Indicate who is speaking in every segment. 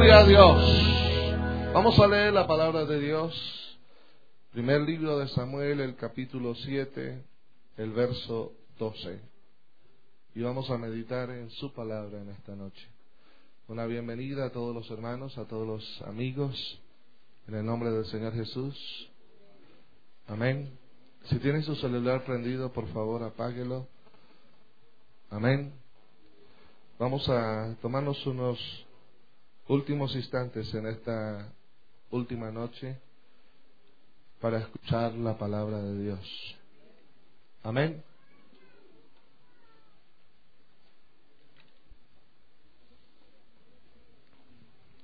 Speaker 1: Gloria a Dios. Vamos a leer la palabra de Dios. Primer libro de Samuel, el capítulo 7, el verso 12. Y vamos a meditar en su palabra en esta noche. Una bienvenida a todos los hermanos, a todos los amigos, en el nombre del Señor Jesús. Amén. Si tiene su celular prendido, por favor, apáguelo. Amén. Vamos a tomarnos unos últimos instantes en esta última noche para escuchar la palabra de Dios. Amén.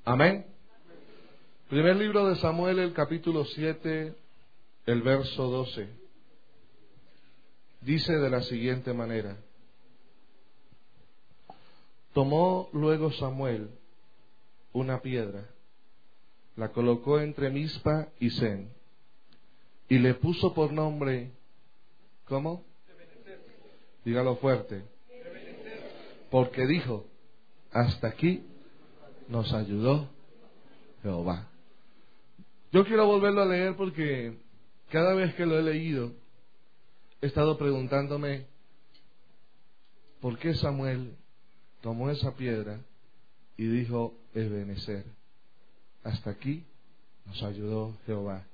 Speaker 1: Amén. Primer libro de Samuel, el capítulo 7, el verso 12. Dice de la siguiente manera. Tomó luego Samuel una piedra, la colocó entre Mispa y Zen, y le puso por nombre, ¿cómo? Dígalo fuerte. Porque dijo, hasta aquí nos ayudó Jehová. Yo quiero volverlo a leer porque cada vez que lo he leído, he estado preguntándome, ¿por qué Samuel tomó esa piedra y dijo, Ebenezer, hasta aquí nos ayudó Jehová.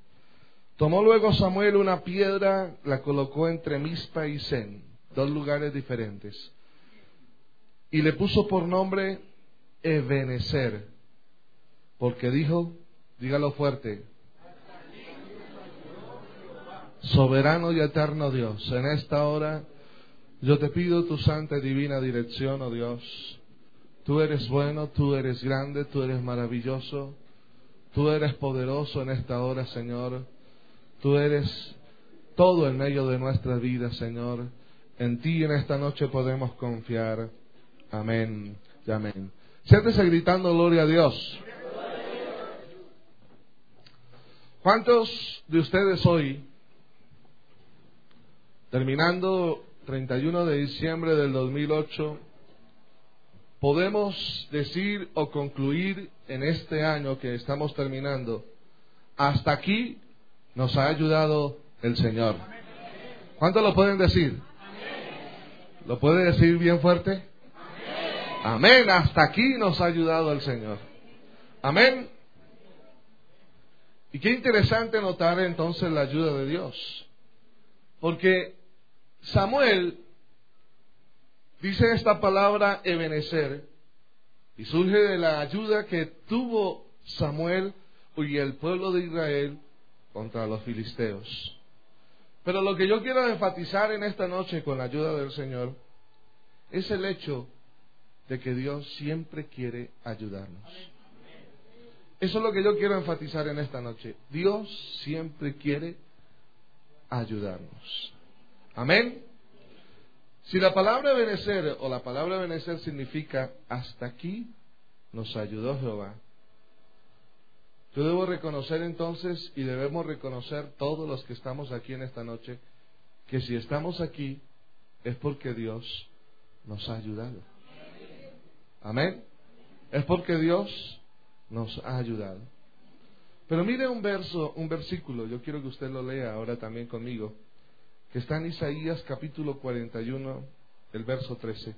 Speaker 1: Tomó luego Samuel una piedra, la colocó entre Mispa y Zen, dos lugares diferentes, y le puso por nombre Ebenezer, porque dijo, dígalo fuerte, soberano y eterno Dios, en esta hora yo te pido tu santa y divina dirección, oh Dios. Tú eres bueno, tú eres grande, tú eres maravilloso, tú eres poderoso en esta hora, Señor. Tú eres todo en medio de nuestra vida, Señor. En ti en esta noche podemos confiar. Amén y amén. Siéntese gritando gloria a Dios. ¿Cuántos de ustedes hoy terminando 31 de diciembre del 2008, podemos decir o concluir en este año que estamos terminando, hasta aquí nos ha ayudado el Señor. ¿Cuánto lo pueden decir? ¿Lo puede decir bien fuerte? Amén. Hasta aquí nos ha ayudado el Señor. Amén. Y qué interesante notar entonces la ayuda de Dios. Porque Samuel dice esta palabra Ebenezer y surge de la ayuda que tuvo Samuel y el pueblo de Israel contra los filisteos. Pero lo que yo quiero enfatizar en esta noche con la ayuda del Señor es el hecho de que Dios siempre quiere ayudarnos. Eso es lo que yo quiero enfatizar en esta noche. Dios siempre quiere ayudarnos. Amén. Si la palabra benecer o la palabra benecer significa hasta aquí nos ayudó Jehová. Yo debo reconocer entonces y debemos reconocer todos los que estamos aquí en esta noche que si estamos aquí es porque Dios nos ha ayudado. Amén. Es porque Dios nos ha ayudado. Pero mire un verso, un versículo, yo quiero que usted lo lea ahora también conmigo que está en Isaías capítulo 41, el verso 13.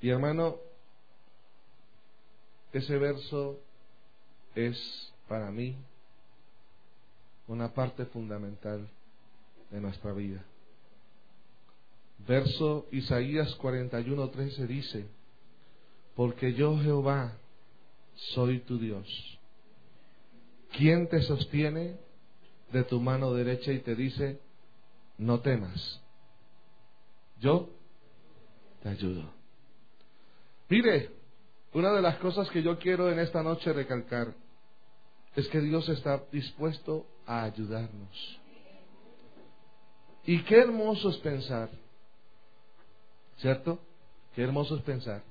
Speaker 1: Y hermano, ese verso es para mí una parte fundamental de nuestra vida. Verso Isaías 41, 13 dice, porque yo Jehová soy tu Dios. ¿Quién te sostiene de tu mano derecha y te dice, no temas? Yo te ayudo. Mire, una de las cosas que yo quiero en esta noche recalcar es que Dios está dispuesto a ayudarnos. Y qué hermoso es pensar, ¿cierto? Qué hermoso es pensar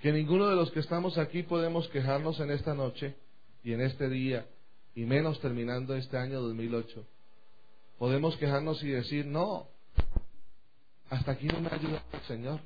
Speaker 1: que ninguno de los que estamos aquí podemos quejarnos en esta noche y en este día, y menos terminando este año 2008. Podemos quejarnos y decir, no, Hasta aquí no me ha ayudado el Señor.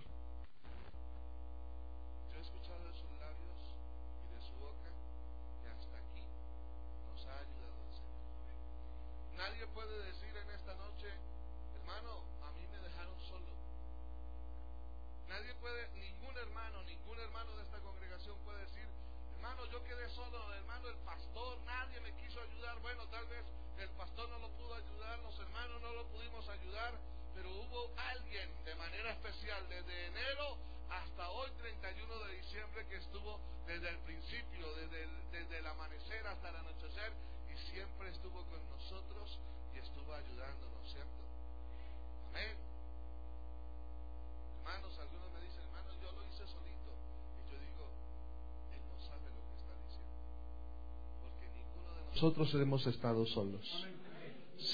Speaker 1: Hemos estado solos.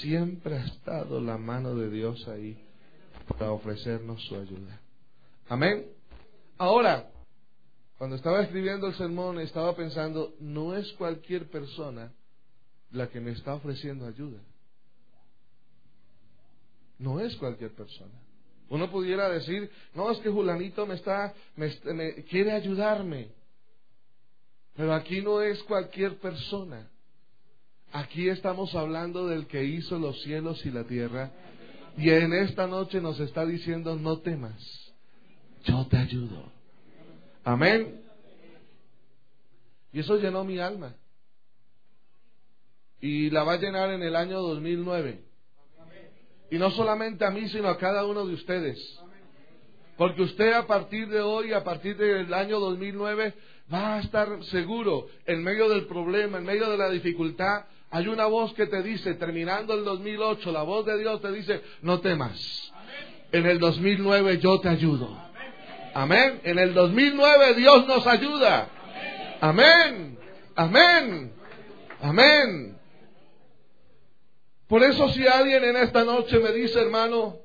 Speaker 1: Siempre ha estado la mano de Dios ahí para ofrecernos su ayuda. Amén. Ahora, cuando estaba escribiendo el sermón, estaba pensando, no es cualquier persona la que me está ofreciendo ayuda. No es cualquier persona. Uno pudiera decir, no, es que Julanito me está, me, quiere ayudarme. Pero aquí no es cualquier persona. Aquí estamos hablando del que hizo los cielos y la tierra. Y en esta noche nos está diciendo, no temas, yo te ayudo. Amén. Y eso llenó mi alma. Y la va a llenar en el año 2009. Y no solamente a mí, sino a cada uno de ustedes. Porque usted a partir de hoy, a partir del año 2009, va a estar seguro en medio del problema, en medio de la dificultad, hay una voz que te dice, terminando el 2008, la voz de Dios te dice, no temas. En el 2009 yo te ayudo. Amén. En el 2009 Dios nos ayuda. Amén. Amén. Amén. Por eso si alguien en esta noche me dice, hermano,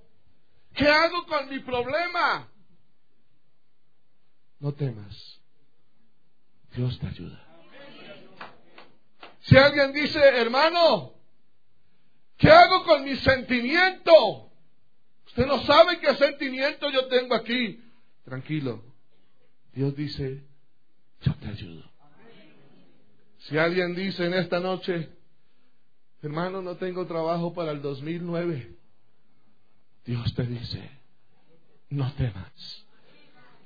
Speaker 1: ¿qué hago con mi problema? No temas. Dios te ayuda. Si alguien dice, hermano, ¿qué hago con mi sentimiento? Usted no sabe qué sentimiento yo tengo aquí. Tranquilo. Dios dice, yo te ayudo. Si alguien dice en esta noche, hermano, no tengo trabajo para el 2009, Dios te dice, no temas,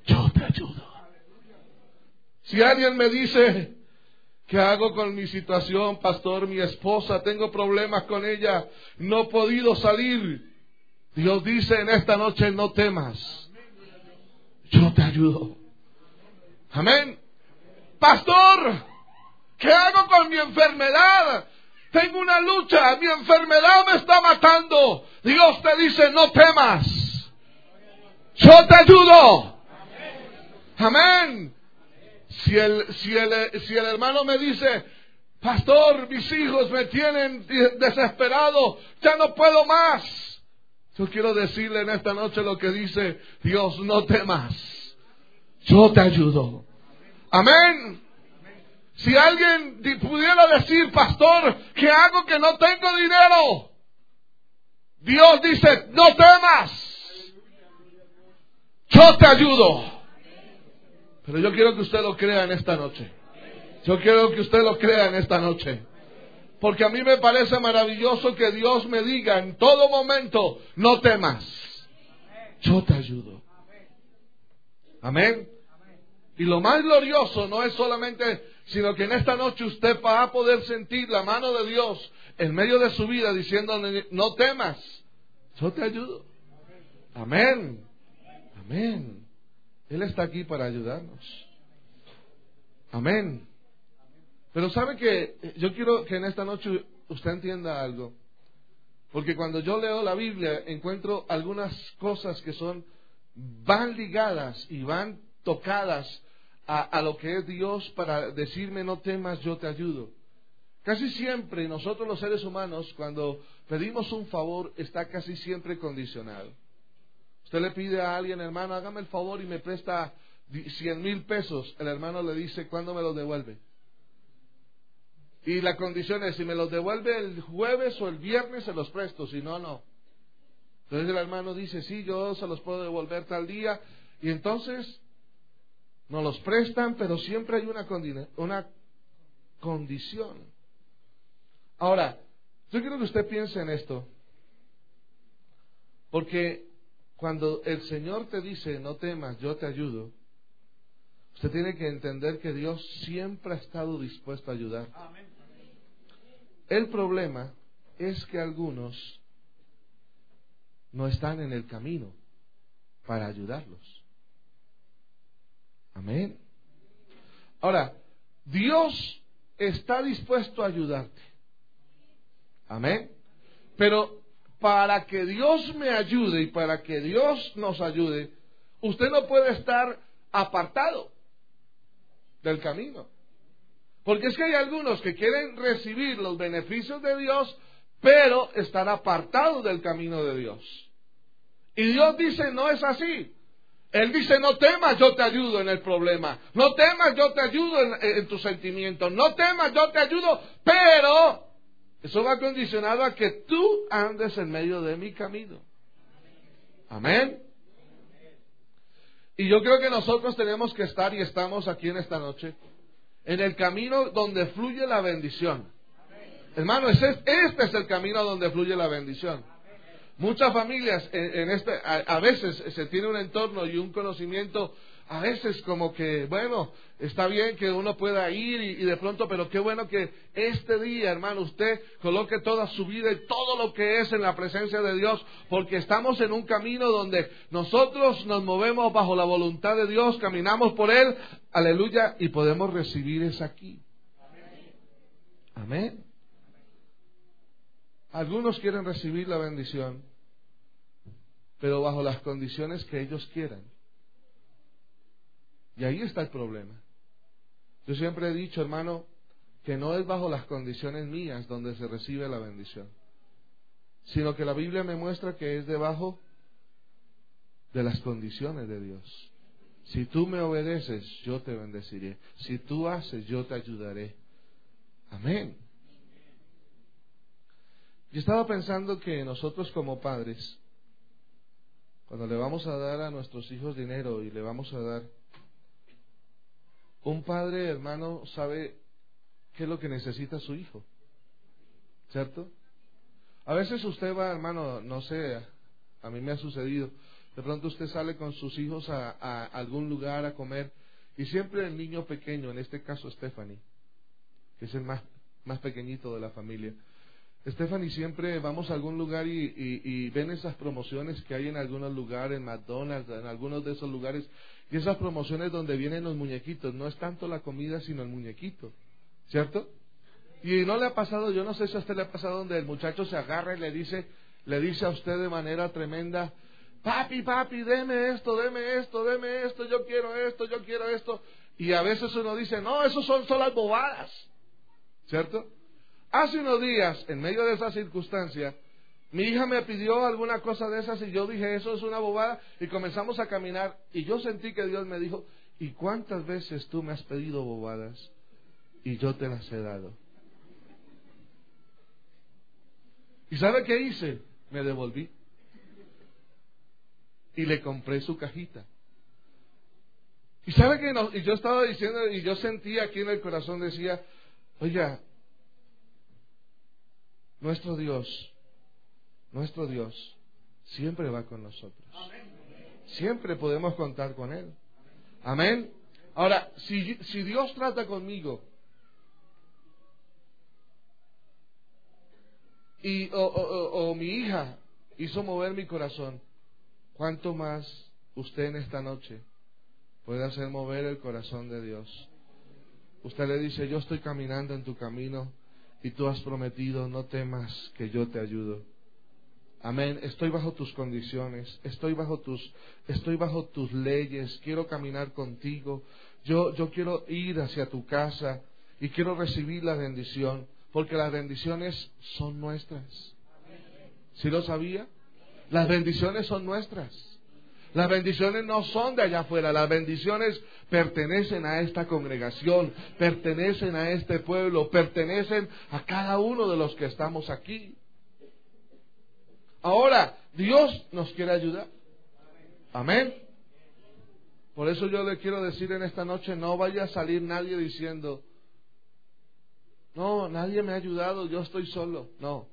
Speaker 1: yo te ayudo. Si alguien me dice, ¿Qué hago con mi situación, pastor? Mi esposa, tengo problemas con ella, no he podido salir. Dios dice en esta noche, no temas, yo te ayudo. Amén. Pastor, ¿qué hago con mi enfermedad? Tengo una lucha, mi enfermedad me está matando. Dios te dice, no temas, yo te ayudo. Amén. Si el, si el, si el hermano me dice, pastor, mis hijos me tienen desesperado, ya no puedo más. Yo quiero decirle en esta noche lo que dice Dios, no temas, yo te ayudo. Amén. Si alguien pudiera decir, pastor, ¿qué hago que no tengo dinero? Dios dice, no temas, yo te ayudo. Pero yo quiero que usted lo crea en esta noche. Yo quiero que usted lo crea en esta noche. Porque a mí me parece maravilloso que Dios me diga en todo momento, no temas. Yo te ayudo. Amén. Y lo más glorioso no es solamente, sino que en esta noche usted va a poder sentir la mano de Dios en medio de su vida diciendo, no temas, yo te ayudo. Amén. Amén. Él está aquí para ayudarnos. Amén. Pero sabe que yo quiero que en esta noche usted entienda algo. Porque cuando yo leo la Biblia encuentro algunas cosas que son, van ligadas y van tocadas a, a, lo que es Dios para decirme no temas, yo te ayudo. Casi siempre nosotros los seres humanos cuando pedimos un favor está casi siempre condicionado. Usted le pide a alguien, hermano, hágame el favor y me presta cien mil pesos. El hermano le dice, ¿cuándo me los devuelve? Y la condición es, si me los devuelve el jueves o el viernes, se los presto, si no, no. Entonces el hermano dice, sí, yo se los puedo devolver tal día. Y entonces nos los prestan, pero siempre hay una, una condición. Ahora, yo quiero que usted piense en esto. Porque cuando el Señor te dice, no temas, yo te ayudo, usted tiene que entender que Dios siempre ha estado dispuesto a ayudar. El problema es que algunos no están en el camino para ayudarlos. Amén. Ahora, Dios está dispuesto a ayudarte. Amén. Pero para que Dios me ayude y para que Dios nos ayude, usted no puede estar apartado del camino. Porque es que hay algunos que quieren recibir los beneficios de Dios, pero están apartados del camino de Dios. Y Dios dice, no es así. Él dice, no temas, yo te ayudo en el problema. No temas, yo te ayudo en, tus sentimientos. No temas, yo te ayudo. Pero eso va condicionado a que tú andes en medio de mi camino. Amén. Y yo creo que nosotros tenemos que estar y estamos aquí en esta noche en el camino donde fluye la bendición. Hermano, este es el camino donde fluye la bendición. Muchas familias en, este, a, veces se tiene un entorno y un conocimiento, a veces como que, bueno, está bien que uno pueda ir y, de pronto, pero qué bueno que este día, hermano, usted coloque toda su vida y todo lo que es en la presencia de Dios, porque estamos en un camino donde nosotros nos movemos bajo la voluntad de Dios, caminamos por Él, aleluya, y podemos recibir es aquí. Amén. Algunos quieren recibir la bendición, pero bajo las condiciones que ellos quieran. Y ahí está el problema. Yo siempre he dicho, hermano, que no es bajo las condiciones mías donde se recibe la bendición, sino que la Biblia me muestra que es debajo de las condiciones de Dios. Si tú me obedeces, yo te bendeciré. Si tú haces, yo te ayudaré. Amén. Yo estaba pensando que nosotros como padres, cuando le vamos a dar a nuestros hijos dinero y le vamos a dar, un padre, hermano, sabe qué es lo que necesita su hijo. ¿Cierto? A veces usted va, hermano, no sé, a mí me ha sucedido, de pronto usted sale con sus hijos a, algún lugar a comer y siempre el niño pequeño, en este caso Stephanie, que es el más, más pequeñito de la familia, Stephanie, siempre vamos a algún lugar y, ven esas promociones que hay en algunos lugares, en McDonald's, en algunos de esos lugares, y esas promociones donde vienen los muñequitos. No es tanto la comida, sino el muñequito. ¿Cierto? Y no le ha pasado, yo no sé si a usted le ha pasado donde el muchacho se agarra y le dice, le dice a usted de manera tremenda, papi, papi, deme esto, deme esto, deme esto, yo quiero esto, yo quiero esto. Y a veces uno dice, no, eso son solo las bobadas. ¿Cierto? Hace unos días, en medio de esa circunstancia, mi hija me pidió alguna cosa de esas y yo dije, eso es una bobada, y comenzamos a caminar y yo sentí que Dios me dijo, ¿y cuántas veces tú me has pedido bobadas y yo te las he dado? ¿Y sabe qué hice? Me devolví y le compré su cajita. Y sabe que no, y yo estaba diciendo, y yo sentía aquí en el corazón, decía, oiga, nuestro Dios, nuestro Dios, siempre va con nosotros. Siempre podemos contar con Él. Amén. Ahora, si, si Dios trata conmigo y, o, o mi hija hizo mover mi corazón, ¿cuánto más usted en esta noche puede hacer mover el corazón de Dios? Usted le dice, yo estoy caminando en tu camino y tú has prometido, no temas que yo te ayudo. Amén. Estoy bajo tus condiciones, estoy bajo tus, estoy bajo tus leyes, quiero caminar contigo. Yo, yo quiero ir hacia tu casa y quiero recibir la bendición, porque las bendiciones son nuestras. ¿Sí lo sabía? Las bendiciones son nuestras. Las bendiciones no son de allá afuera, las bendiciones pertenecen a esta congregación, pertenecen a este pueblo, pertenecen a cada uno de los que estamos aquí. Ahora, Dios nos quiere ayudar. Amén. Por eso yo le quiero decir en esta noche, no vaya a salir nadie diciendo, no, nadie me ha ayudado, yo estoy solo. No.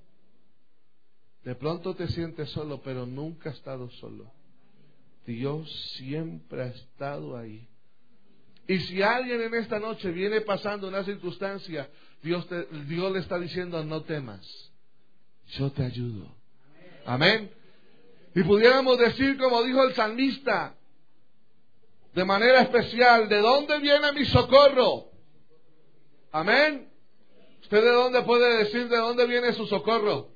Speaker 1: De pronto te sientes solo, pero nunca has estado solo. Dios siempre ha estado ahí. Y si alguien en esta noche viene pasando una circunstancia, Dios, Dios le está diciendo, no temas, yo te ayudo. Amén. Y pudiéramos decir, como dijo el salmista, de manera especial, ¿de dónde viene mi socorro? Amén. ¿Usted de dónde puede decir de dónde viene su socorro?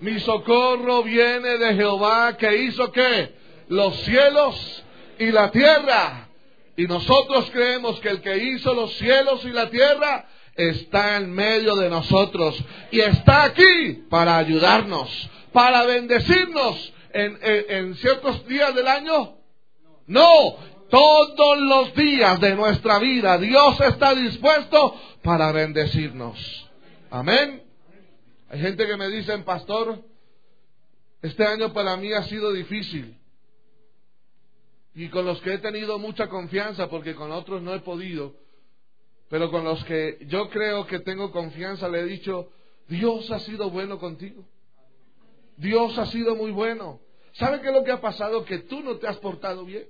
Speaker 1: Mi socorro viene de Jehová que hizo qué? Los cielos y la tierra. Y nosotros creemos que el que hizo los cielos y la tierra está en medio de nosotros y está aquí para ayudarnos, para bendecirnos en, ciertos días del año. No, todos los días de nuestra vida Dios está dispuesto para bendecirnos. Amén. Hay gente que me dice, pastor, este año para mí ha sido difícil. Y con los que he tenido mucha confianza, porque con otros no he podido, pero con los que yo creo que tengo confianza, le he dicho, Dios ha sido bueno contigo. Dios ha sido muy bueno. ¿Sabe qué es lo que ha pasado? Que tú no te has portado bien.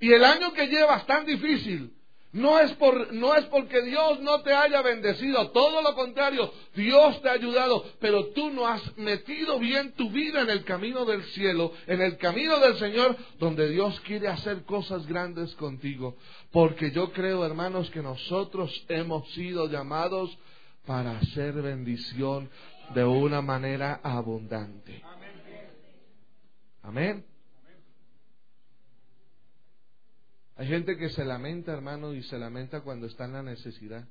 Speaker 1: Y el año que llevas tan difícil, no es, por, no es porque Dios no te haya bendecido, todo lo contrario, Dios te ha ayudado, pero tú no has metido bien tu vida en el camino del cielo, en el camino del Señor, donde Dios quiere hacer cosas grandes contigo. Porque yo creo, hermanos, que nosotros hemos sido llamados para hacer bendición de una manera abundante. Amén. Hay gente que se lamenta, hermano, y se lamenta cuando está en la necesidad.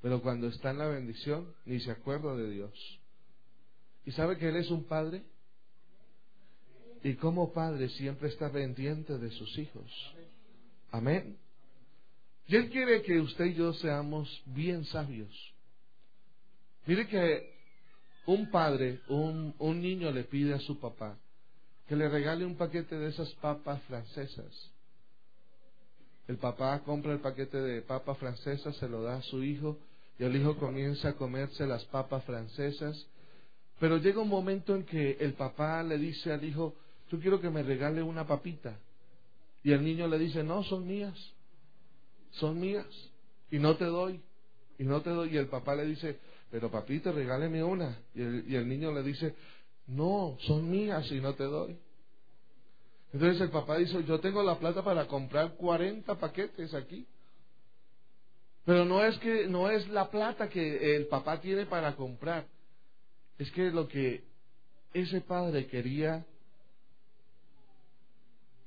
Speaker 1: Pero cuando está en la bendición, ni se acuerda de Dios. ¿Y sabe que Él es un padre? Y como padre siempre está pendiente de sus hijos. Amén. Y Él quiere que usted y yo seamos bien sabios. Mire que un padre, un, un niño le pide a su papá que le regale un paquete de esas papas francesas. El papá compra el paquete de papas francesas, se lo da a su hijo y el hijo comienza a comerse las papas francesas. Pero llega un momento en que el papá le dice al hijo, yo quiero que me regale una papita. Y el niño le dice, no, son mías, son mías, y no te doy, y no te doy. Y el papá le dice, pero papito, regáleme una. Y el, y el niño le dice, no, son mías y no te doy. Entonces el papá dice, yo tengo la plata para comprar 40 paquetes aquí. Pero no es que no es la plata que el papá tiene para comprar. Es que lo que ese padre quería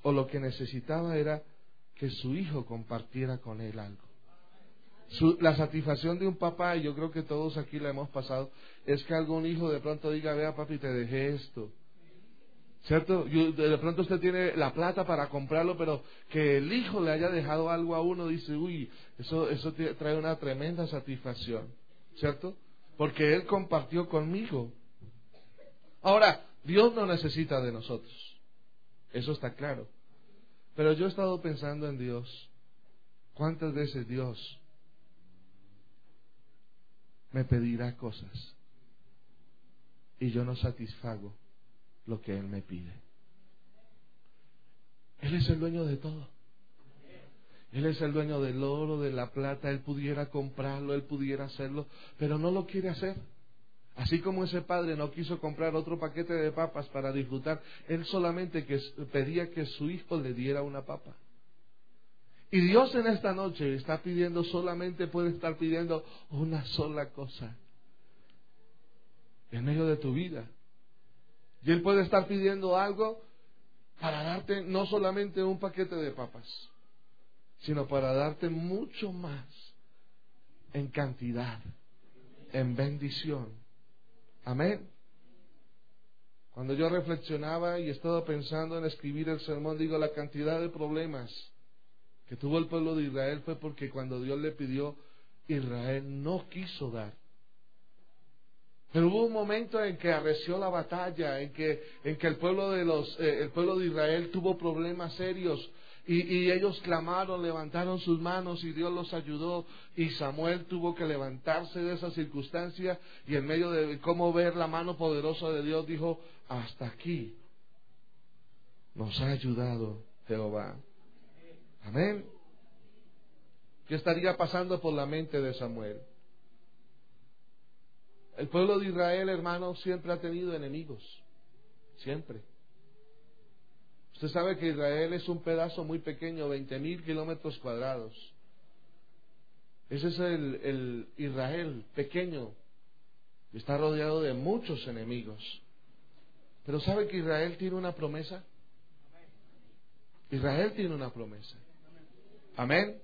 Speaker 1: o lo que necesitaba era que su hijo compartiera con él algo. La satisfacción de un papá, y yo creo que todos aquí la hemos pasado, es que algún hijo de pronto diga, vea papi, te dejé esto. ¿Cierto? de pronto usted tiene la plata para comprarlo, pero que el hijo le haya dejado algo a uno, dice, uy, eso, eso trae una tremenda satisfacción. ¿Cierto? Porque él compartió conmigo. Ahora, Dios no necesita de nosotros. Eso está claro. Pero yo he estado pensando en Dios. ¿Cuántas veces Dios me pedirá cosas y yo no satisfago? lo que Él me pide. Él es el dueño de todo. Él es el dueño del oro, de la plata, Él pudiera comprarlo, Él pudiera hacerlo, pero no lo quiere hacer. Así como ese padre no quiso comprar otro paquete de papas para disfrutar, Él solamente que pedía que su hijo le diera una papa. Y Dios en esta noche está pidiendo solamente, puede estar pidiendo una sola cosa en medio de tu vida. Y Él puede estar pidiendo algo para darte no solamente un paquete de papas, sino para darte mucho más en cantidad, en bendición. Amén. Cuando yo reflexionaba y estaba pensando en escribir el sermón, digo, la cantidad de problemas que tuvo el pueblo de Israel fue porque cuando Dios le pidió, Israel no quiso dar. Pero hubo un momento en que arreció la batalla, en que, en que el pueblo de los, eh, el pueblo de Israel tuvo problemas serios. Y, y, ellos clamaron, levantaron sus manos y Dios los ayudó. Y Samuel tuvo que levantarse de esa circunstancia y en medio de cómo ver la mano poderosa de Dios dijo, hasta aquí nos ha ayudado Jehová. Amén. ¿Qué estaría pasando por la mente de Samuel? El pueblo de Israel, hermano, siempre ha tenido enemigos. Siempre. Usted sabe que Israel es un pedazo muy pequeño, 20 mil kilómetros cuadrados. Ese es el, el Israel pequeño. Está rodeado de muchos enemigos. Pero ¿sabe que Israel tiene una promesa? Israel tiene una promesa. Amén.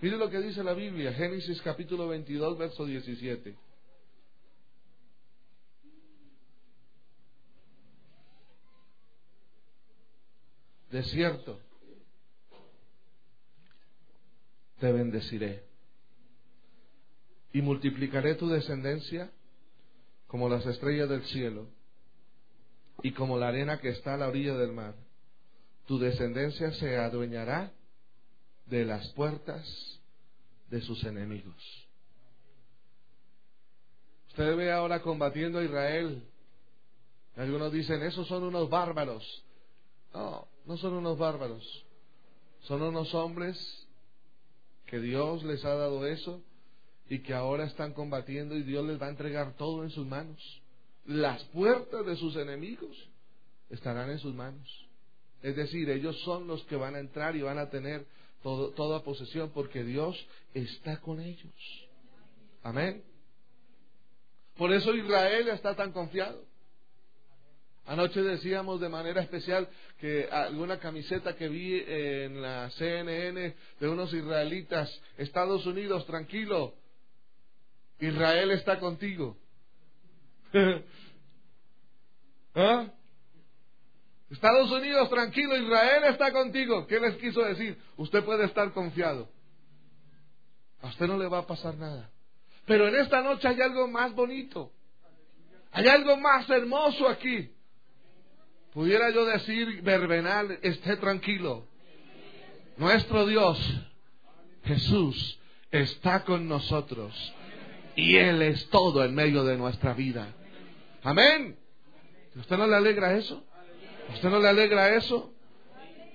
Speaker 1: Mire lo que dice la Biblia, Génesis capítulo 22, verso 17. De cierto, te bendeciré y multiplicaré tu descendencia como las estrellas del cielo y como la arena que está a la orilla del mar. Tu descendencia se adueñará de las puertas de sus enemigos. Usted ve ahora combatiendo a Israel. Algunos dicen, esos son unos bárbaros. No, no son unos bárbaros. Son unos hombres que Dios les ha dado eso y que ahora están combatiendo y Dios les va a entregar todo en sus manos. Las puertas de sus enemigos estarán en sus manos. Es decir, ellos son los que van a entrar y van a tener toda posesión porque Dios está con ellos. Amén. Por eso Israel está tan confiado. Anoche decíamos de manera especial que alguna camiseta que vi en la CNN de unos israelitas, Estados Unidos, tranquilo, Israel está contigo. ¿Ah? Estados Unidos, tranquilo, Israel está contigo. ¿Qué les quiso decir? Usted puede estar confiado. A usted no le va a pasar nada. Pero en esta noche hay algo más bonito. Hay algo más hermoso aquí. Pudiera yo decir, verbenal, esté tranquilo. Nuestro Dios, Jesús, está con nosotros. Y Él es todo en medio de nuestra vida. Amén. ¿Usted no le alegra eso? ¿Usted no le alegra eso?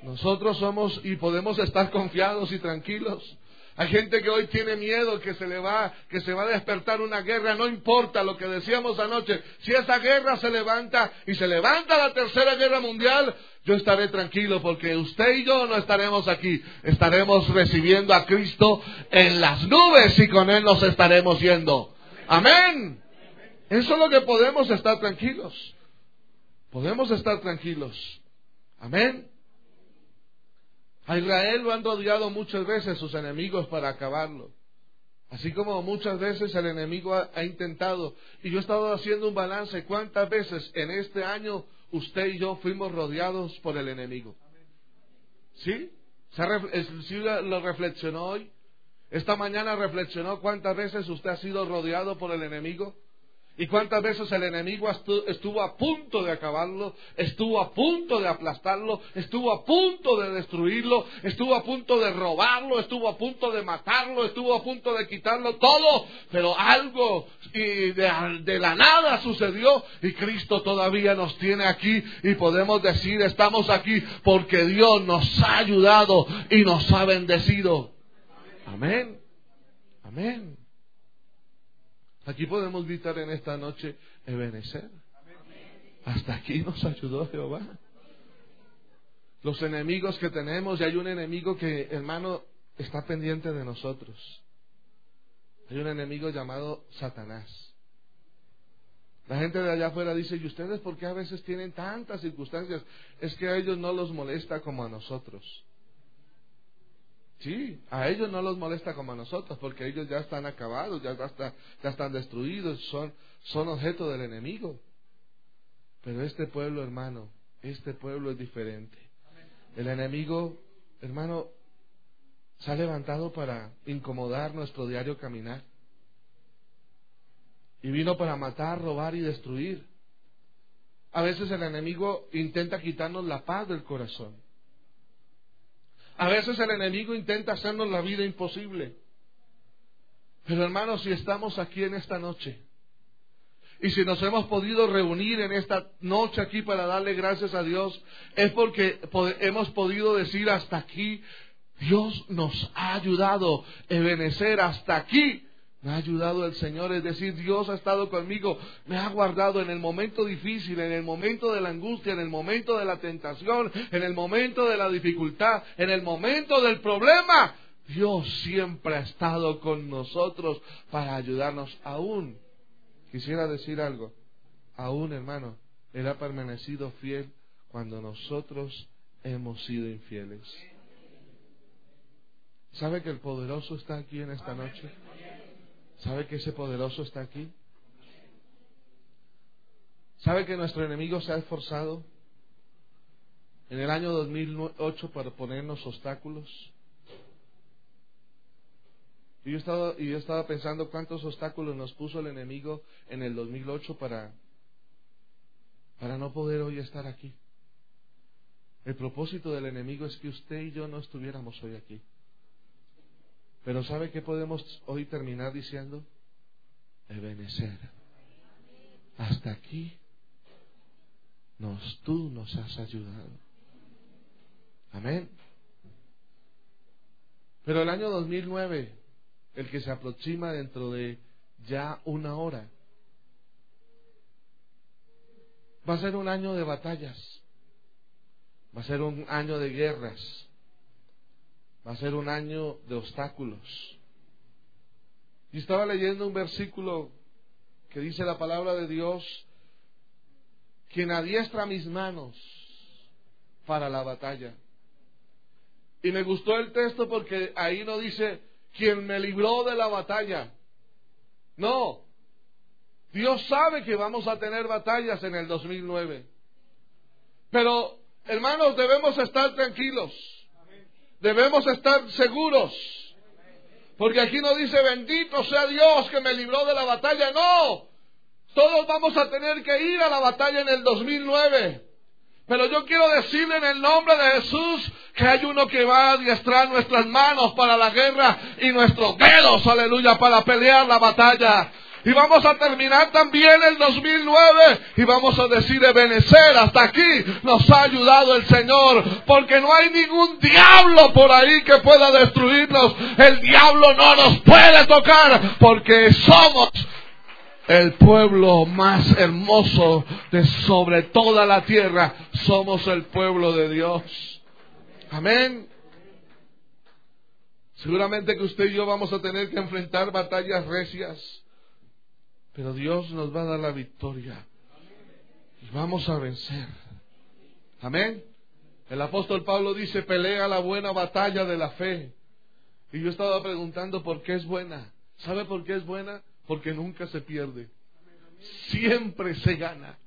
Speaker 1: Nosotros somos y podemos estar confiados y tranquilos. Hay gente que hoy tiene miedo que se le va, que se va a despertar una guerra, no importa lo que decíamos anoche. Si esa guerra se levanta y se levanta la tercera guerra mundial, yo estaré tranquilo porque usted y yo no estaremos aquí. Estaremos recibiendo a Cristo en las nubes y con Él nos estaremos yendo. Amén. Eso es lo que podemos estar tranquilos. Podemos estar tranquilos. Amén. A Israel lo han rodeado muchas veces sus enemigos para acabarlo. Así como muchas veces el enemigo ha, intentado. Y yo he estado haciendo un balance. ¿Cuántas veces en este año usted y yo fuimos rodeados por el enemigo? ¿Sí? ¿Sí lo reflexionó hoy? Esta mañana reflexionó cuántas veces usted ha sido rodeado por el enemigo. ¿Y cuántas veces el enemigo estuvo a punto de acabarlo? Estuvo a punto de aplastarlo, estuvo a punto de destruirlo, estuvo a punto de robarlo, estuvo a punto de matarlo, estuvo a punto de quitarlo todo, pero algo de, de la nada sucedió y Cristo todavía nos tiene aquí y podemos decir estamos aquí porque Dios nos ha ayudado y nos ha bendecido. Amén. Amén. Aquí podemos gritar en esta noche, Ebenezer. Hasta aquí nos ayudó Jehová. Los enemigos que tenemos, y hay un enemigo que, hermano, está pendiente de nosotros. Hay un enemigo llamado Satanás. La gente de allá afuera dice, ¿y ustedes por qué a veces tienen tantas circunstancias? Es que a ellos no los molesta como a nosotros. Sí, a ellos no los molesta como a nosotros, porque ellos ya están acabados, ya, ya están destruidos, son, son objeto del enemigo. Pero este pueblo, hermano, este pueblo es diferente. El enemigo, hermano, se ha levantado para incomodar nuestro diario caminar. Y vino para matar, robar y destruir. A veces el enemigo intenta quitarnos la paz del corazón. A veces el enemigo intenta hacernos la vida imposible. Pero hermanos, si estamos aquí en esta noche, y si nos hemos podido reunir en esta noche aquí para darle gracias a Dios, es porque hemos podido decir hasta aquí, Dios nos ha ayudado, Ebenecer hasta aquí. Me ha ayudado el Señor, es decir, Dios ha estado conmigo, me ha guardado en el momento difícil, en el momento de la angustia, en el momento de la tentación, en el momento de la dificultad, en el momento del problema. Dios siempre ha estado con nosotros para ayudarnos aún Quisiera decir algo. Aún, hermano, Él ha permanecido fiel cuando nosotros hemos sido infieles. ¿Sabe que el poderoso está aquí en esta noche? ¿Sabe que ese poderoso está aquí? ¿Sabe que nuestro enemigo se ha esforzado en el año 2008 para ponernos obstáculos? Y yo estaba, y yo estaba pensando cuántos obstáculos nos puso el enemigo en el 2008 para, para no poder hoy estar aquí. El propósito del enemigo es que usted y yo no estuviéramos hoy aquí. Pero ¿sabe qué podemos hoy terminar diciendo? Ebenecer. Hasta aquí nos, tú nos has ayudado. Amén. Pero el año 2009 el que se aproxima dentro de ya una hora. Va a ser un año de batallas, va a ser un año de guerras, va a ser un año de obstáculos. Y estaba leyendo un versículo que dice la palabra de Dios, quien adiestra mis manos para la batalla. Y me gustó el texto porque ahí no dice, quien me libró de la batalla. No. Dios sabe que vamos a tener batallas en el 2009. Pero, hermanos, debemos estar tranquilos. Debemos estar seguros. Porque aquí no dice, bendito sea Dios que me libró de la batalla. No. Todos vamos a tener que ir a la batalla en el 2009. Pero yo quiero decirle en el nombre de Jesús que hay uno que va a adiestrar nuestras manos para la guerra y nuestros dedos, aleluya, para pelear la batalla. Y vamos a terminar también el 2009 y vamos a decir, Ebenecer, hasta aquí nos ha ayudado el Señor, porque no hay ningún diablo por ahí que pueda destruirnos. El diablo no nos puede tocar, porque somos el pueblo más hermoso de sobre toda la tierra. Somos el pueblo de Dios. Amén. Seguramente que usted y yo vamos a tener que enfrentar batallas recias, pero Dios nos va a dar la victoria y vamos a vencer. Amén. El apóstol Pablo dice, pelea la buena batalla de la fe. Y yo estaba preguntando por qué es buena. ¿Sabe por qué es buena? porque nunca se pierde. Siempre se gana.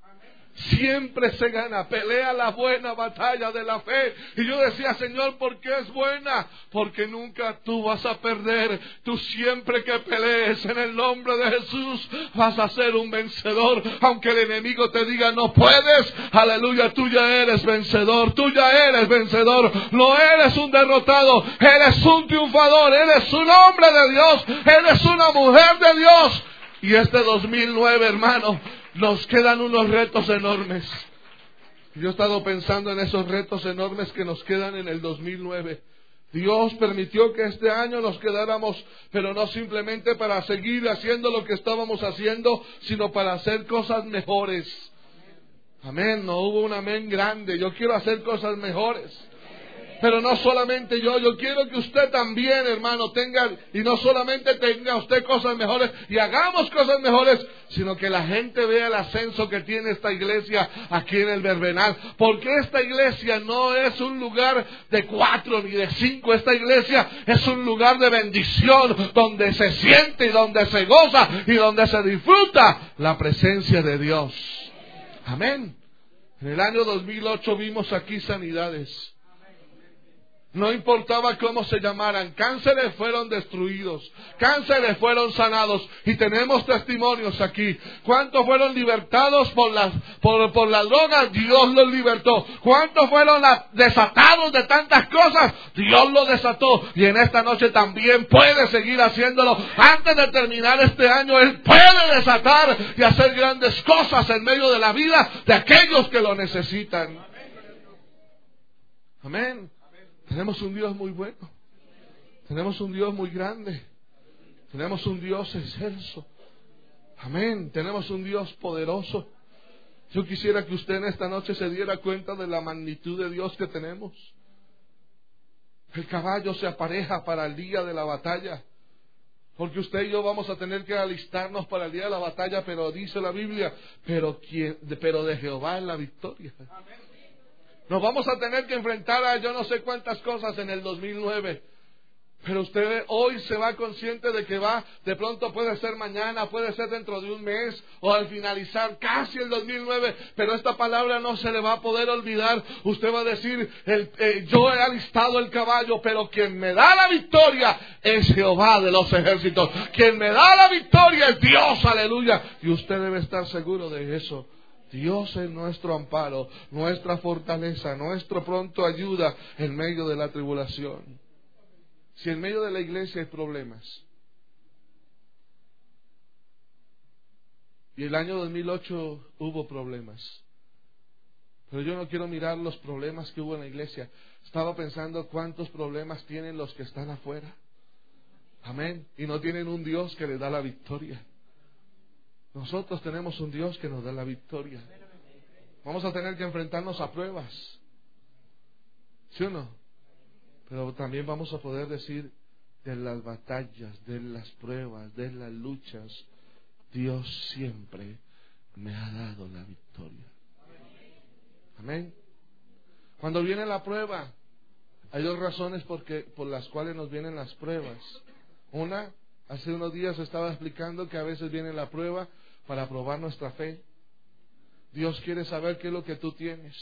Speaker 1: Siempre se gana, pelea la buena batalla de la fe. Y yo decía, Señor, ¿por qué es buena? Porque nunca tú vas a perder. Tú siempre que pelees en el nombre de Jesús vas a ser un vencedor. Aunque el enemigo te diga, no puedes, aleluya, tú ya eres vencedor. Tú ya eres vencedor. No eres un derrotado, eres un triunfador. Eres un hombre de Dios. Eres una mujer de Dios. Y este 2009, hermano, nos quedan unos retos enormes. Yo he estado pensando en esos retos enormes que nos quedan en el 2009. Dios permitió que este año nos quedáramos, pero no simplemente para seguir haciendo lo que estábamos haciendo, sino para hacer cosas mejores. Amén, no hubo un amén grande. Yo quiero hacer cosas mejores. Pero no solamente yo, yo quiero que usted también, hermano, tenga, y no solamente tenga usted cosas mejores y hagamos cosas mejores, sino que la gente vea el ascenso que tiene esta iglesia aquí en el Verbenal. Porque esta iglesia no es un lugar de cuatro ni de cinco, esta iglesia es un lugar de bendición donde se siente y donde se goza y donde se disfruta la presencia de Dios. Amén. En el año 2008 vimos aquí sanidades. No importaba cómo se llamaran, cánceres fueron destruidos, cánceres fueron sanados y tenemos testimonios aquí. ¿Cuántos fueron libertados por las, por, por la droga? Dios los libertó. ¿Cuántos fueron desatados de tantas cosas? Dios los desató. Y en esta noche también puede seguir haciéndolo. Antes de terminar este año, Él puede desatar y hacer grandes cosas en medio de la vida de aquellos que lo necesitan. Amén. Tenemos un Dios muy bueno. Tenemos un Dios muy grande. Tenemos un Dios excelso. Amén. Tenemos un Dios poderoso. Yo quisiera que usted en esta noche se diera cuenta de la magnitud de Dios que tenemos. El caballo se apareja para el día de la batalla. Porque usted y yo vamos a tener que alistarnos para el día de la batalla, pero dice la Biblia, pero, pero de Jehová es la victoria. Nos vamos a tener que enfrentar a yo no sé cuántas cosas en el 2009. Pero usted hoy se va consciente de que va, de pronto puede ser mañana, puede ser dentro de un mes o al finalizar casi el 2009, pero esta palabra no se le va a poder olvidar. Usted va a decir, eh, yo he alistado el caballo, pero quien me da la victoria es Jehová de los ejércitos. Quien me da la victoria es Dios, aleluya. Y usted debe estar seguro de eso. Dios es nuestro amparo, nuestra fortaleza, nuestro pronto ayuda en medio de la tribulación. Si en medio de la iglesia hay problemas, y el año 2008 hubo problemas, pero yo no quiero mirar los problemas que hubo en la iglesia. Estaba pensando cuántos problemas tienen los que están afuera. Amén. Y no tienen un Dios que les da la victoria. Nosotros tenemos un Dios que nos da la victoria. Vamos a tener que enfrentarnos a pruebas. ¿Sí o no? Pero también vamos a poder decir de las batallas, de las pruebas, de las luchas, Dios siempre me ha dado la victoria. Amén. Cuando viene la prueba, hay dos razones porque, por las cuales nos vienen las pruebas. Una, hace unos días estaba explicando que a veces viene la prueba para probar nuestra fe. Dios quiere saber qué es lo que tú tienes.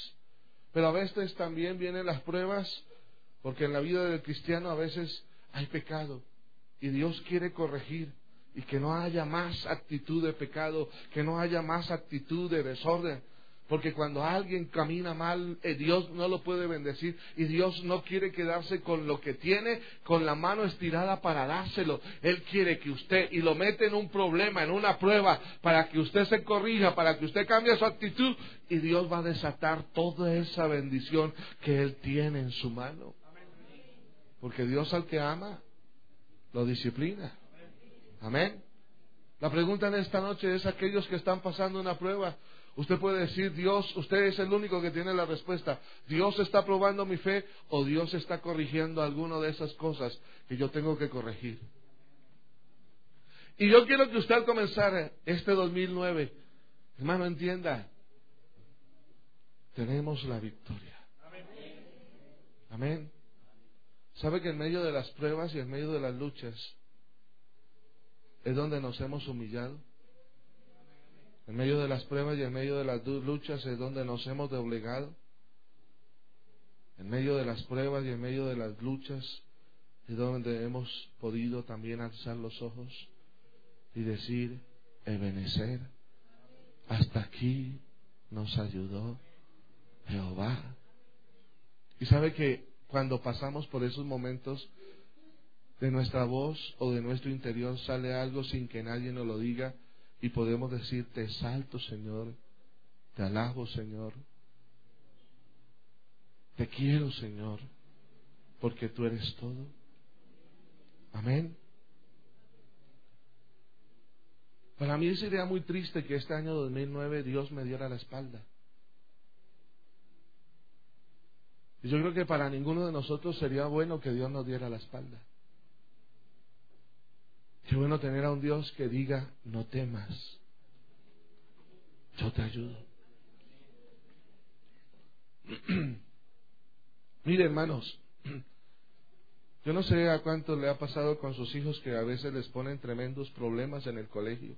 Speaker 1: Pero a veces también vienen las pruebas, porque en la vida del cristiano a veces hay pecado y Dios quiere corregir y que no haya más actitud de pecado, que no haya más actitud de desorden. Porque cuando alguien camina mal, eh, Dios no lo puede bendecir y Dios no quiere quedarse con lo que tiene, con la mano estirada para dárselo. Él quiere que usted, y lo mete en un problema, en una prueba, para que usted se corrija, para que usted cambie su actitud y Dios va a desatar toda esa bendición que Él tiene en su mano. Porque Dios al que ama, lo disciplina. Amén. La pregunta en esta noche es aquellos que están pasando una prueba, Usted puede decir, Dios, usted es el único que tiene la respuesta. Dios está probando mi fe o Dios está corrigiendo alguna de esas cosas que yo tengo que corregir. Y yo quiero que usted al comenzar este 2009, hermano, entienda, tenemos la victoria. Amén. ¿Sabe que en medio de las pruebas y en medio de las luchas es donde nos hemos humillado? En medio de las pruebas y en medio de las luchas es donde nos hemos doblegado. En medio de las pruebas y en medio de las luchas es donde hemos podido también alzar los ojos y decir, Ebenecer, hasta aquí nos ayudó Jehová. Y sabe que cuando pasamos por esos momentos, de nuestra voz o de nuestro interior sale algo sin que nadie nos lo diga, y podemos decir, te salto Señor, te alabo Señor, te quiero Señor, porque tú eres todo. Amén. Para mí sería muy triste que este año 2009 Dios me diera la espalda. Y yo creo que para ninguno de nosotros sería bueno que Dios nos diera la espalda. Qué bueno tener a un Dios que diga, no temas, yo te ayudo. Mire, hermanos, yo no sé a cuánto le ha pasado con sus hijos que a veces les ponen tremendos problemas en el colegio.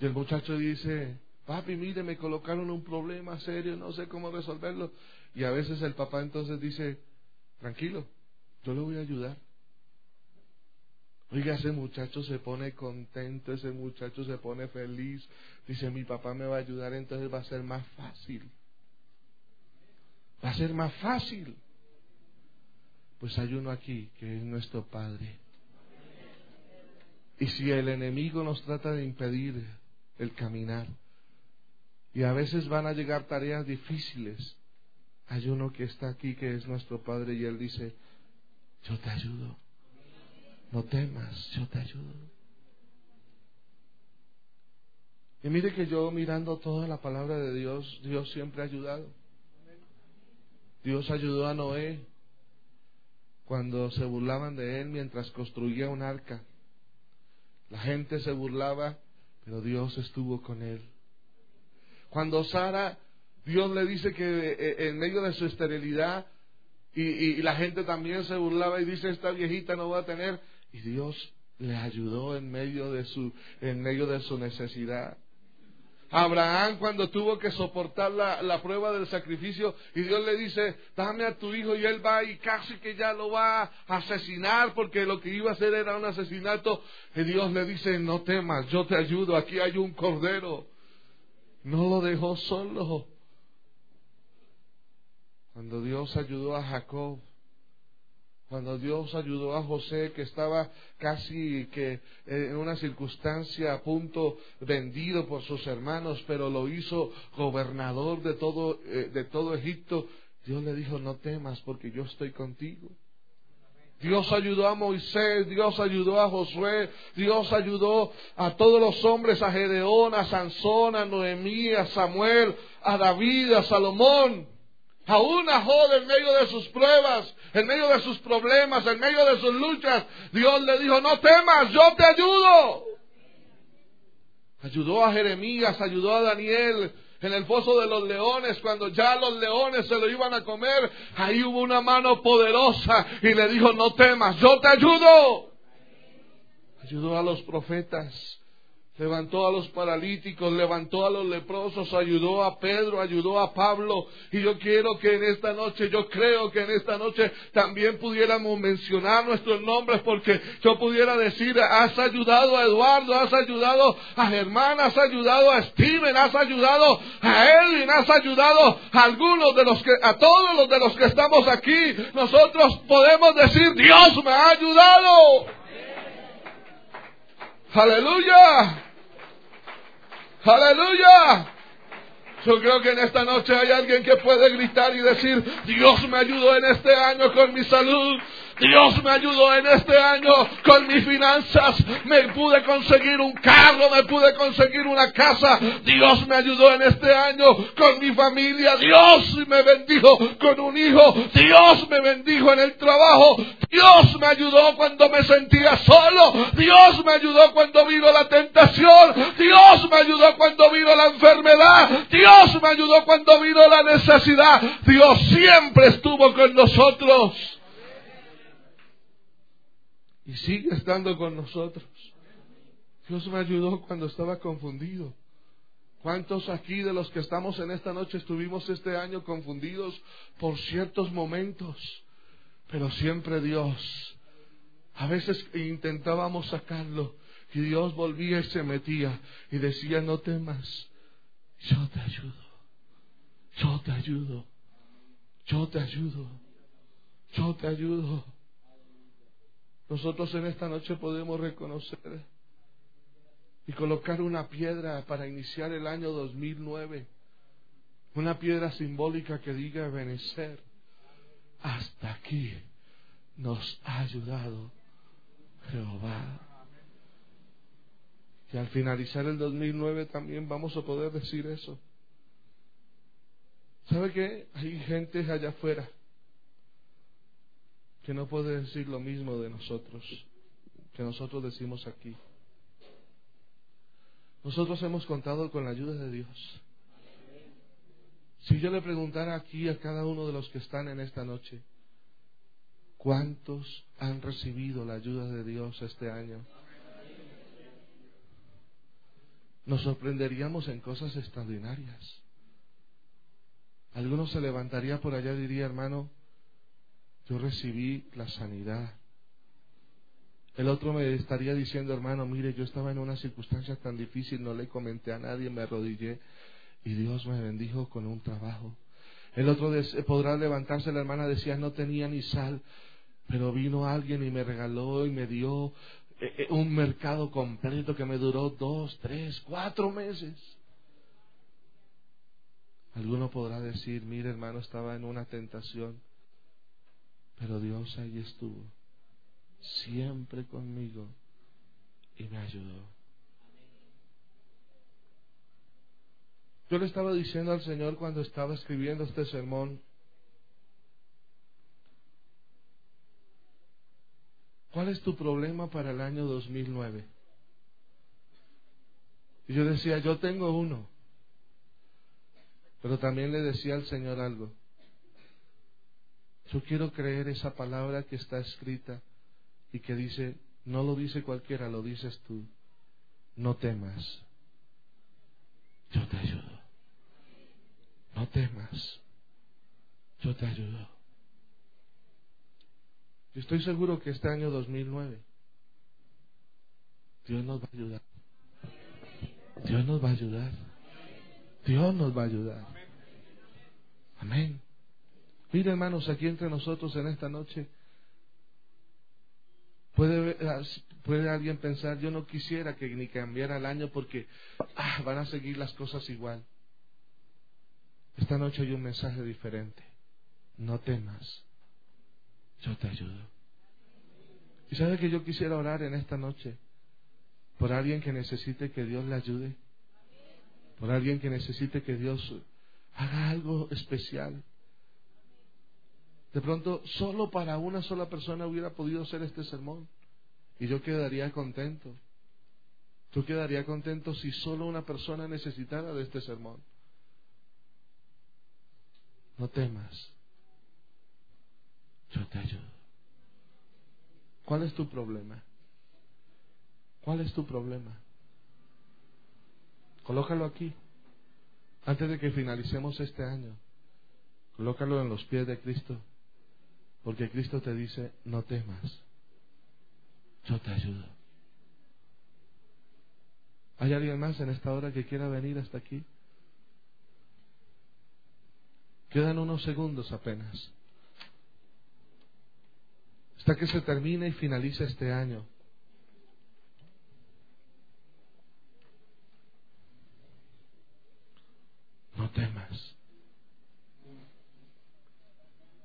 Speaker 1: Y el muchacho dice, papi, mire, me colocaron un problema serio, no sé cómo resolverlo. Y a veces el papá entonces dice, tranquilo, yo le voy a ayudar. Oiga, ese muchacho se pone contento, ese muchacho se pone feliz. Dice, mi papá me va a ayudar, entonces va a ser más fácil. Va a ser más fácil. Pues hay uno aquí que es nuestro Padre. Y si el enemigo nos trata de impedir el caminar, y a veces van a llegar tareas difíciles, hay uno que está aquí que es nuestro Padre y Él dice, yo te ayudo. No temas, yo te ayudo. Y mire que yo mirando toda la palabra de Dios, Dios siempre ha ayudado. Dios ayudó a Noé cuando se burlaban de él mientras construía un arca. La gente se burlaba, pero Dios estuvo con él. Cuando Sara, Dios le dice que eh, en medio de su esterilidad, y, y, la gente también se burlaba y dice, esta viejita no va a tener, y Dios le ayudó en medio de su, en medio de su necesidad. Abraham cuando tuvo que soportar la, la, prueba del sacrificio y Dios le dice, dame a tu hijo y él va y casi que ya lo va a asesinar porque lo que iba a hacer era un asesinato. Y Dios le dice, no temas, yo te ayudo, aquí hay un cordero. No lo dejó solo. Cuando Dios ayudó a Jacob, cuando Dios ayudó a José que estaba casi que en una circunstancia a punto vendido por sus hermanos, pero lo hizo gobernador de todo, eh, de todo Egipto, Dios le dijo, no temas porque yo estoy contigo. Dios ayudó a Moisés, Dios ayudó a Josué, Dios ayudó a todos los hombres, a Gedeón, a Sansón, a Noemí, a Samuel, a David, a Salomón. Aún a Job en medio de sus pruebas, en medio de sus problemas, en medio de sus luchas, Dios le dijo, no temas, yo te ayudo. Ayudó a Jeremías, ayudó a Daniel en el foso de los leones, cuando ya los leones se lo iban a comer, ahí hubo una mano poderosa y le dijo, no temas, yo te ayudo. Ayudó a los profetas, Levantó a los paralíticos, levantó a los leprosos, ayudó a Pedro, ayudó a Pablo. Y yo quiero que en esta noche, yo creo que en esta noche también pudiéramos mencionar nuestros nombres porque yo pudiera decir, has ayudado a Eduardo, has ayudado a Germán, has ayudado a Steven, has ayudado a Edwin, has ayudado a algunos de los que, a todos los de los que estamos aquí. Nosotros podemos decir, Dios me ha ayudado. Aleluya. Aleluya. Yo creo que en esta noche hay alguien que puede gritar y decir, Dios me ayudó en este año con mi salud. Dios me ayudó en este año con mis finanzas. Me pude conseguir un carro, me pude conseguir una casa. Dios me ayudó en este año con mi familia. Dios me bendijo con un hijo. Dios me bendijo en el trabajo. Dios me ayudó cuando me sentía solo. Dios me ayudó cuando vino la tentación. Dios me ayudó cuando vino la enfermedad. Dios me ayudó cuando vino la necesidad. Dios siempre estuvo con nosotros y sigue estando con nosotros. Dios me ayudó cuando estaba confundido. ¿Cuántos aquí de los que estamos en esta noche estuvimos este año confundidos por ciertos momentos? Pero siempre Dios. A veces intentábamos sacarlo y Dios volvía y se metía y decía, no temas, yo te ayudo, yo te ayudo, yo te ayudo, yo te ayudo. Nosotros en esta noche podemos reconocer y colocar una piedra para iniciar el año 2009. Una piedra simbólica que diga Benecer. Hasta aquí nos ha ayudado Jehová. Y al finalizar el 2009 también vamos a poder decir eso. ¿Sabe qué? Hay gente allá afuera que no puede decir lo mismo de nosotros que nosotros decimos aquí. Nosotros hemos contado con la ayuda de Dios. Si yo le preguntara aquí a cada uno de los que están en esta noche, ¿cuántos han recibido la ayuda de Dios este año? Nos sorprenderíamos en cosas extraordinarias. Algunos se levantaría por allá y diría, hermano, yo recibí la sanidad. El otro me estaría diciendo, hermano, mire, yo estaba en una circunstancia tan difícil, no le comenté a nadie, me arrodillé y Dios me bendijo con un trabajo. El otro podrá levantarse, la hermana decía, no tenía ni sal, pero vino alguien y me regaló y me dio eh, eh, un mercado completo que me duró dos, tres, cuatro meses. Alguno podrá decir, mire hermano, estaba en una tentación, pero Dios ahí estuvo, siempre conmigo y me ayudó. Yo le estaba diciendo al Señor cuando estaba escribiendo este sermón, ¿cuál es tu problema para el año 2009? Y yo decía, yo tengo uno. Pero también le decía al Señor algo. Yo quiero creer esa palabra que está escrita y que dice, no lo dice cualquiera, lo dices tú. No temas. Yo te ayudo. No temas. Yo te ayudo. Yo estoy seguro que este año 2009 Dios nos va a ayudar. Dios nos va a ayudar. Dios nos va a ayudar. Amén. Mire, hermanos, aquí entre nosotros en esta noche, puede, puede alguien pensar, yo no quisiera que ni cambiara el año porque ah, van a seguir las cosas igual. Esta noche hay un mensaje diferente. No temas. Yo te ayudo. ¿Y sabe que yo quisiera orar en esta noche? Por alguien que necesite que Dios le ayude. Por alguien que necesite que Dios haga algo especial. De pronto, solo para una sola persona hubiera podido hacer este sermón. Y yo quedaría contento. Yo quedaría contento si solo una persona necesitara de este sermón. No temas. Yo te ayudo. ¿Cuál es tu problema? ¿Cuál es tu problema? Colócalo aquí. Antes de que finalicemos este año, colócalo en los pies de Cristo. Porque Cristo te dice, no temas. Yo te ayudo. ¿Hay alguien más en esta hora que quiera venir hasta aquí? Quedan unos segundos apenas. Hasta que se termine y finalice este año. No temas.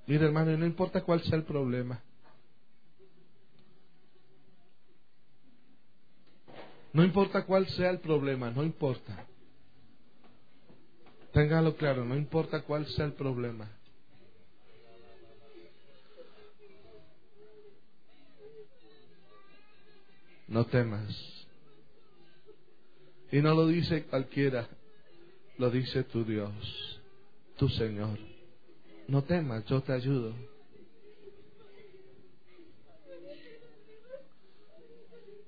Speaker 1: Mira hermano, no importa cuál sea el problema. No importa cuál sea el problema, no importa. Téngalo claro, no importa cuál sea el problema. No temas. Y no lo dice cualquiera, lo dice tu Dios, tu Señor. No temas, yo te ayudo.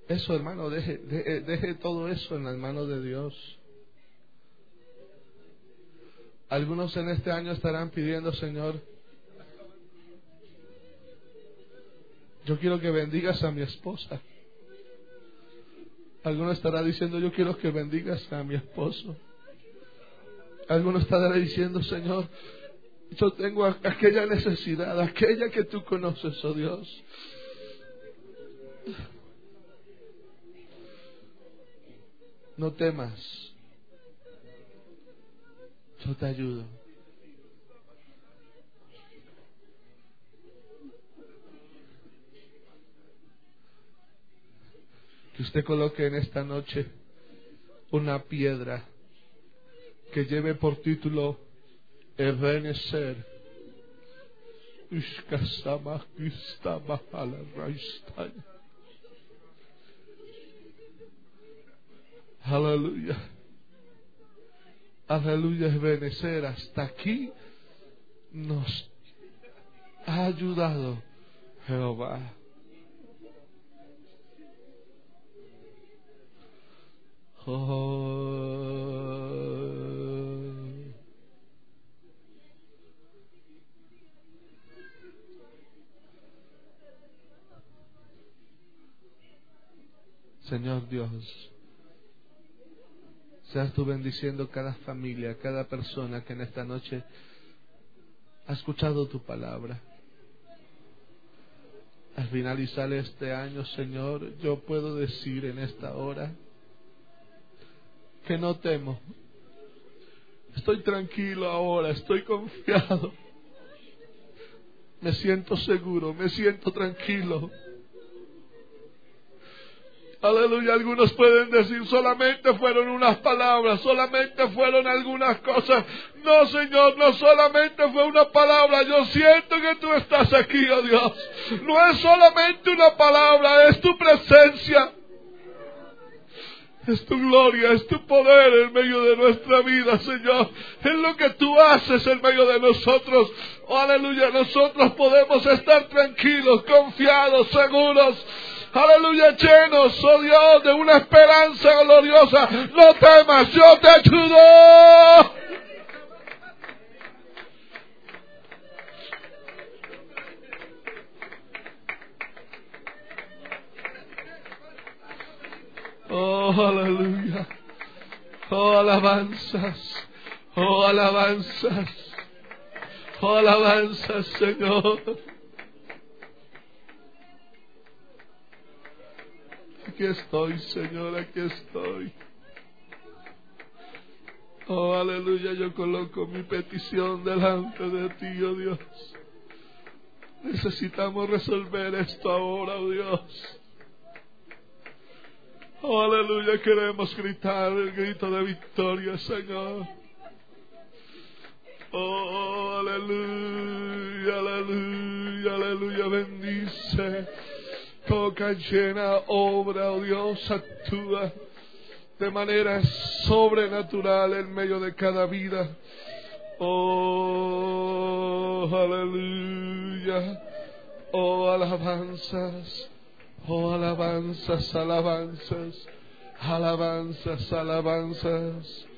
Speaker 1: Eso, hermano, deje, deje, deje todo eso en las manos de Dios. Algunos en este año estarán pidiendo, Señor, yo quiero que bendigas a mi esposa. Alguno estará diciendo, yo quiero que bendigas a mi esposo. Alguno estará diciendo, Señor, yo tengo aquella necesidad, aquella que tú conoces, oh Dios. No temas. Yo te ayudo. Que usted coloque en esta noche una piedra que lleve por título Ebenezer. Aleluya. Aleluya, Ebenezer, hasta aquí nos ha ayudado Jehová. Señor Dios, seas tú bendiciendo cada familia, cada persona que en esta noche ha escuchado tu palabra. Al finalizar este año, Señor, yo puedo decir en esta hora que no temo. Estoy tranquilo ahora, estoy confiado. Me siento seguro, me siento tranquilo. Aleluya, algunos pueden decir solamente fueron unas palabras, solamente fueron algunas cosas. No, Señor, no solamente fue una palabra, yo siento que tú estás aquí, oh Dios. No es solamente una palabra, es tu presencia. Es tu gloria, es tu poder en medio de nuestra vida, Señor. Es lo que tú haces en medio de nosotros. Oh, aleluya, nosotros podemos estar tranquilos, confiados, seguros aleluya, llenos, oh Dios, de una esperanza gloriosa. No temas, yo te ayudo. Oh, aleluya. Oh, alabanzas. Oh, alabanzas. Oh, alabanzas, Señor. Aquí estoy, Señor, aquí estoy. Oh, aleluya, yo coloco mi petición delante de ti, oh Dios. Necesitamos resolver esto ahora, oh Dios. Oh, aleluya, queremos gritar el grito de victoria, Señor. Oh, aleluya, aleluya, aleluya, bendice toca, llena, obra, oh Dios, actúa de manera sobrenatural en medio de cada vida. Oh, aleluya. Oh, alabanzas. Oh, alabanzas, alabanzas. Alabanzas, alabanzas.